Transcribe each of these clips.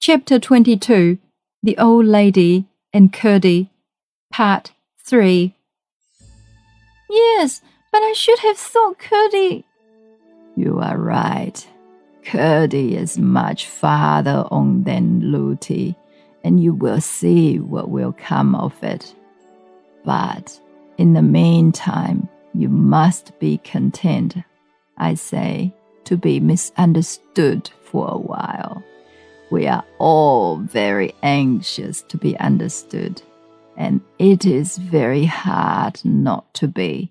Chapter 22 The Old Lady and Curdie, Part 3. Yes, but I should have thought Curdie. You are right. Curdie is much farther on than Lootie, and you will see what will come of it. But in the meantime, you must be content, I say, to be misunderstood for a while. We are all very anxious to be understood, and it is very hard not to be.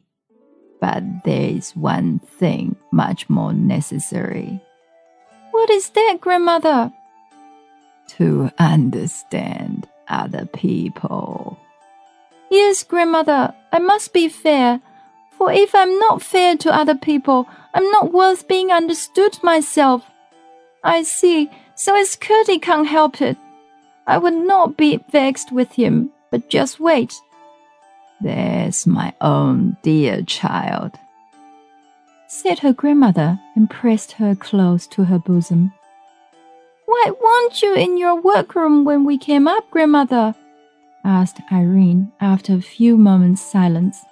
But there is one thing much more necessary. What is that, grandmother? To understand other people. Yes, grandmother, I must be fair. For if I'm not fair to other people, I'm not worth being understood myself. I see so as Curdie can't help it. I would not be vexed with him, but just wait. There's my own dear child, said her grandmother and pressed her close to her bosom. Why weren't you in your workroom when we came up, grandmother? asked Irene after a few moments' silence.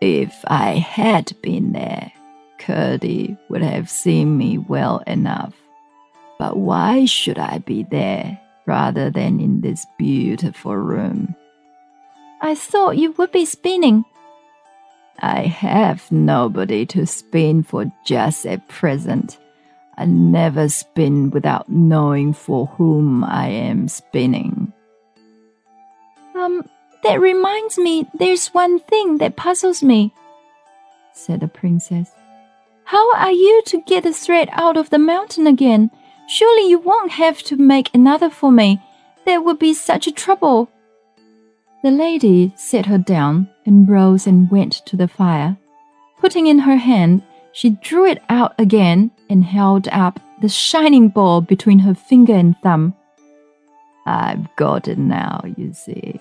If I had been there, Curdie would have seen me well enough. But why should I be there rather than in this beautiful room? I thought you would be spinning. I have nobody to spin for just at present. I never spin without knowing for whom I am spinning. Um, that reminds me, there's one thing that puzzles me, said the princess. How are you to get the thread out of the mountain again? Surely you won't have to make another for me. That would be such a trouble. The lady set her down and rose and went to the fire. Putting in her hand, she drew it out again and held up the shining ball between her finger and thumb. I've got it now, you see,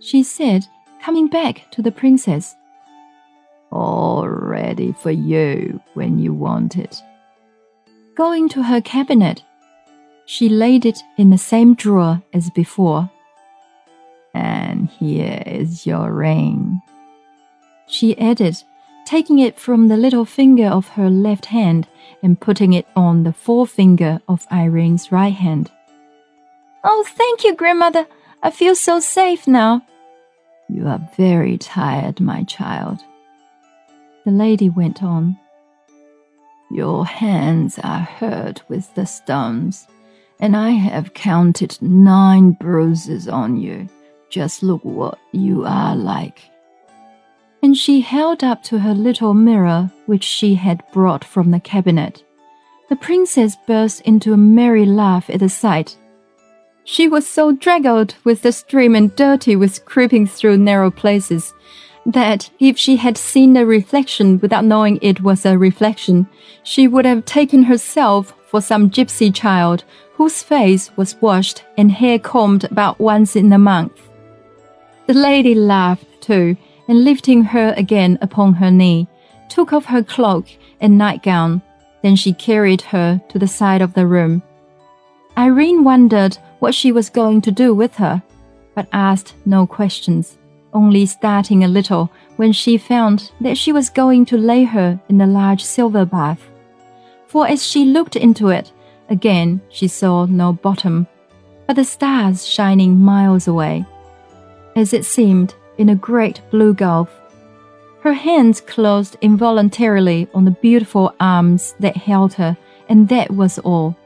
she said, coming back to the princess. All ready for you when you want it. Going to her cabinet, she laid it in the same drawer as before. And here is your ring, she added, taking it from the little finger of her left hand and putting it on the forefinger of Irene's right hand. Oh, thank you, grandmother. I feel so safe now. You are very tired, my child. The lady went on. Your hands are hurt with the stones, and I have counted nine bruises on you. Just look what you are like. And she held up to her little mirror, which she had brought from the cabinet. The princess burst into a merry laugh at the sight. She was so draggled with the stream and dirty with creeping through narrow places that if she had seen the reflection without knowing it was a reflection, she would have taken herself for some gypsy child whose face was washed and hair combed about once in a month. The lady laughed too, and lifting her again upon her knee, took off her cloak and nightgown. Then she carried her to the side of the room. Irene wondered what she was going to do with her, but asked no questions only starting a little when she found that she was going to lay her in the large silver bath. For as she looked into it, again she saw no bottom, but the stars shining miles away, as it seemed in a great blue gulf. Her hands closed involuntarily on the beautiful arms that held her, and that was all.